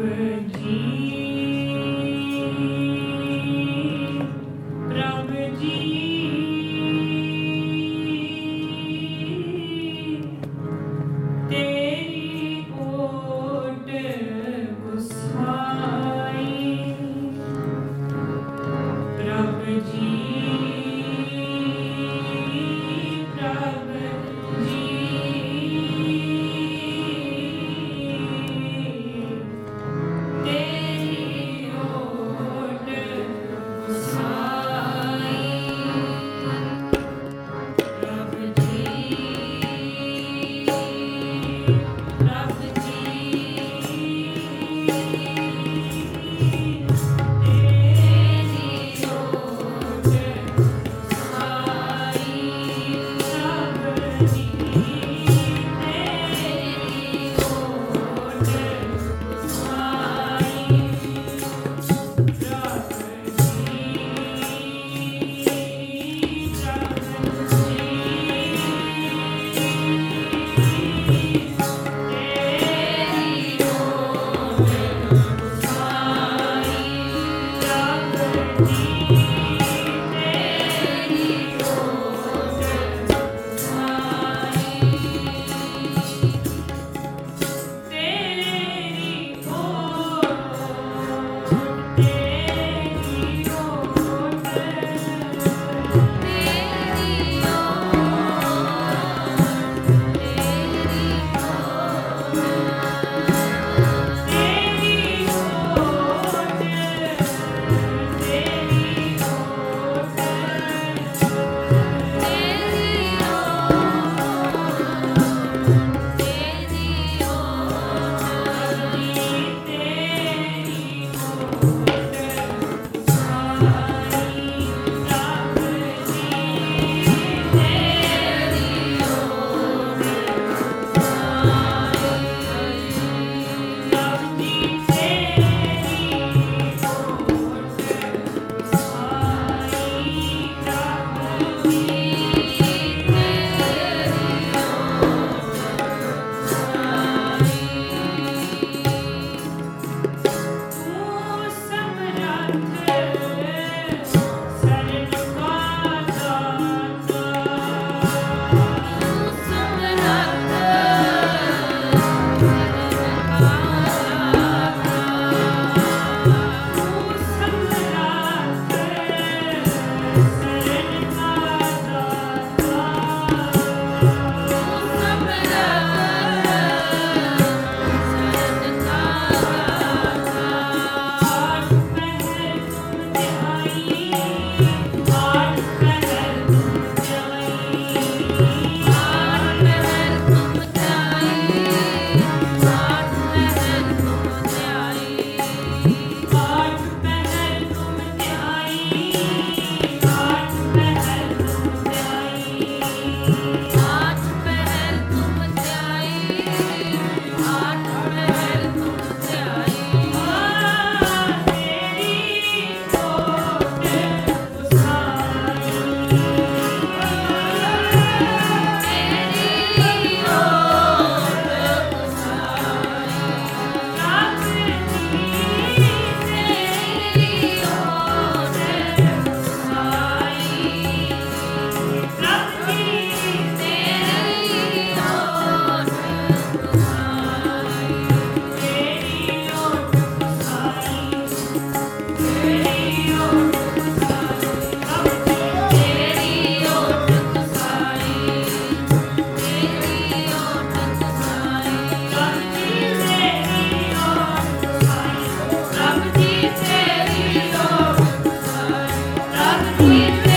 day. Please.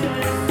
Christmas.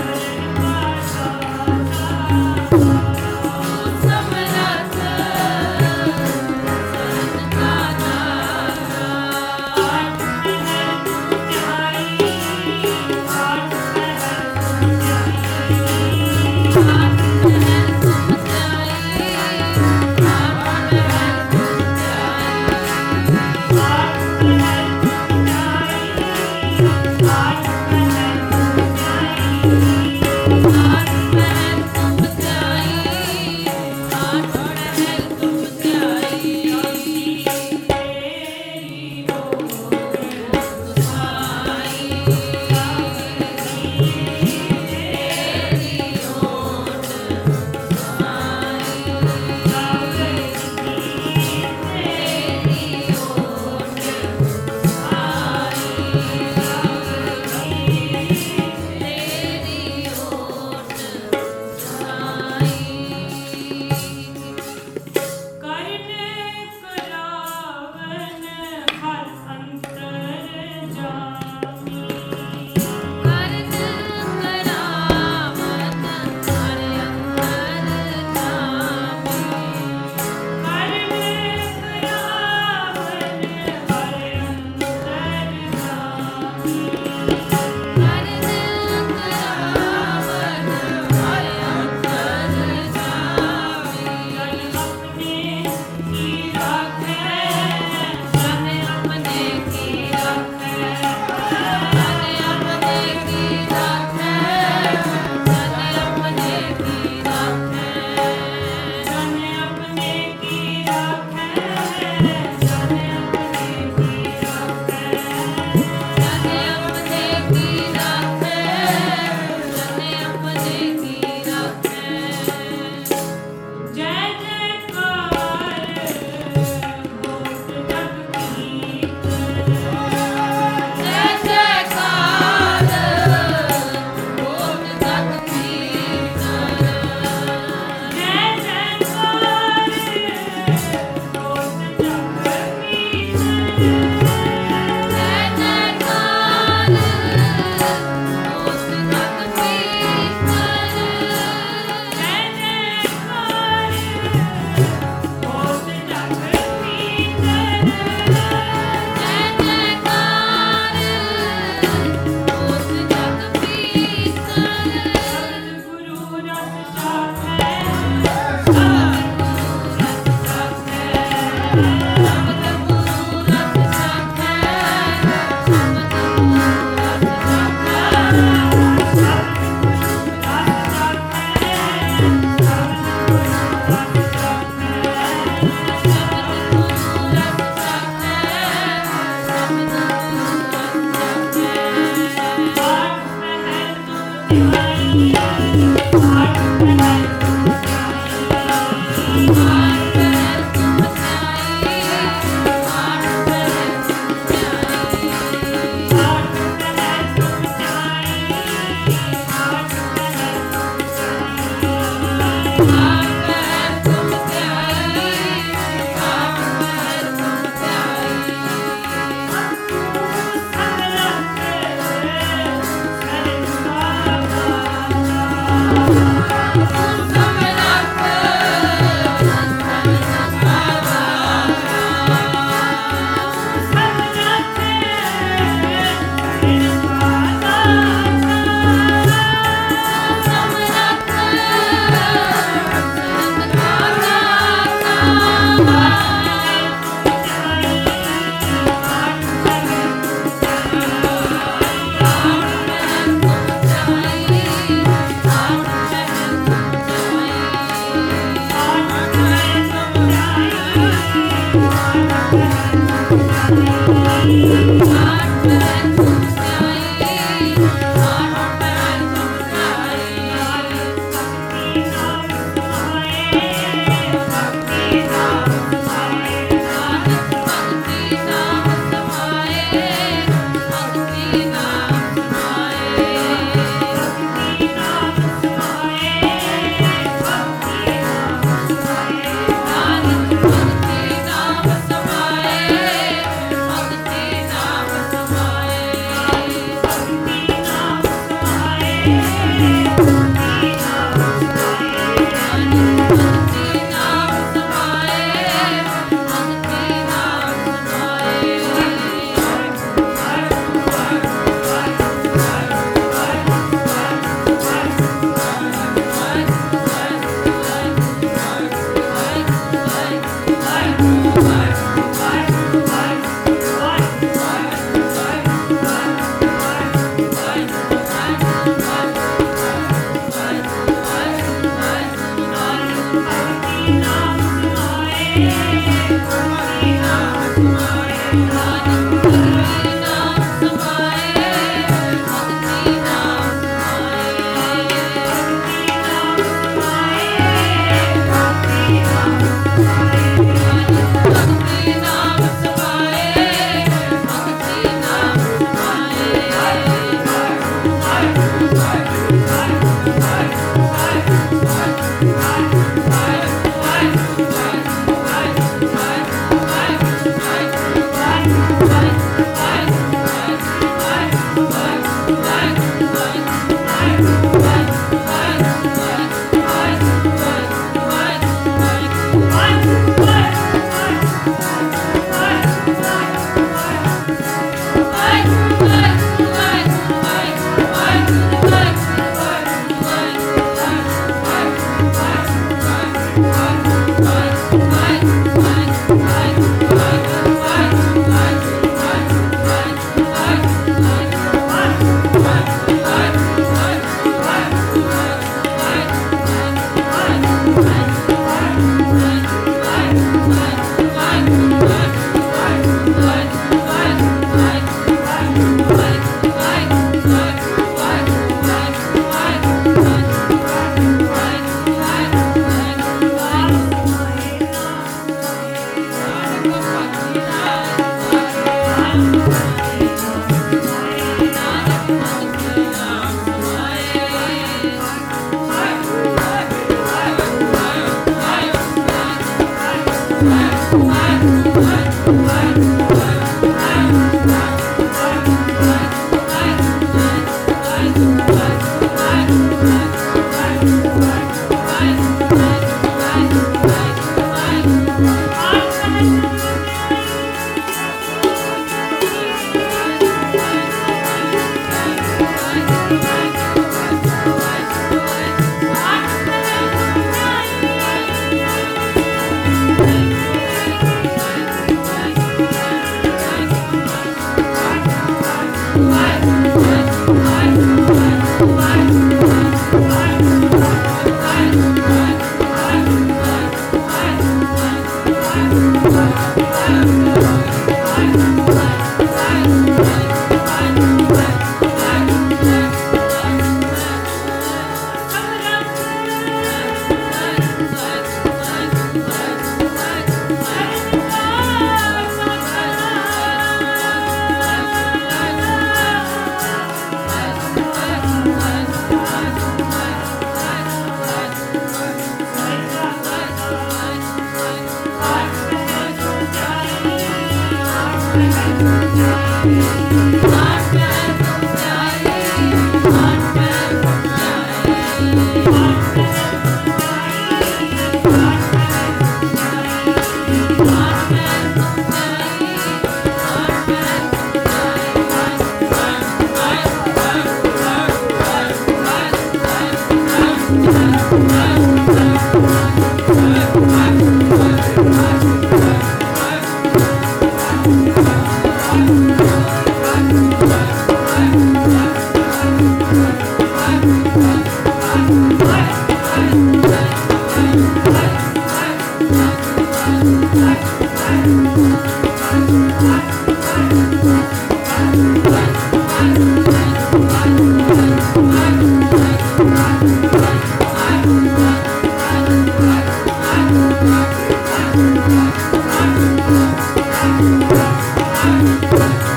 Thank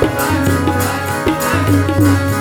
you.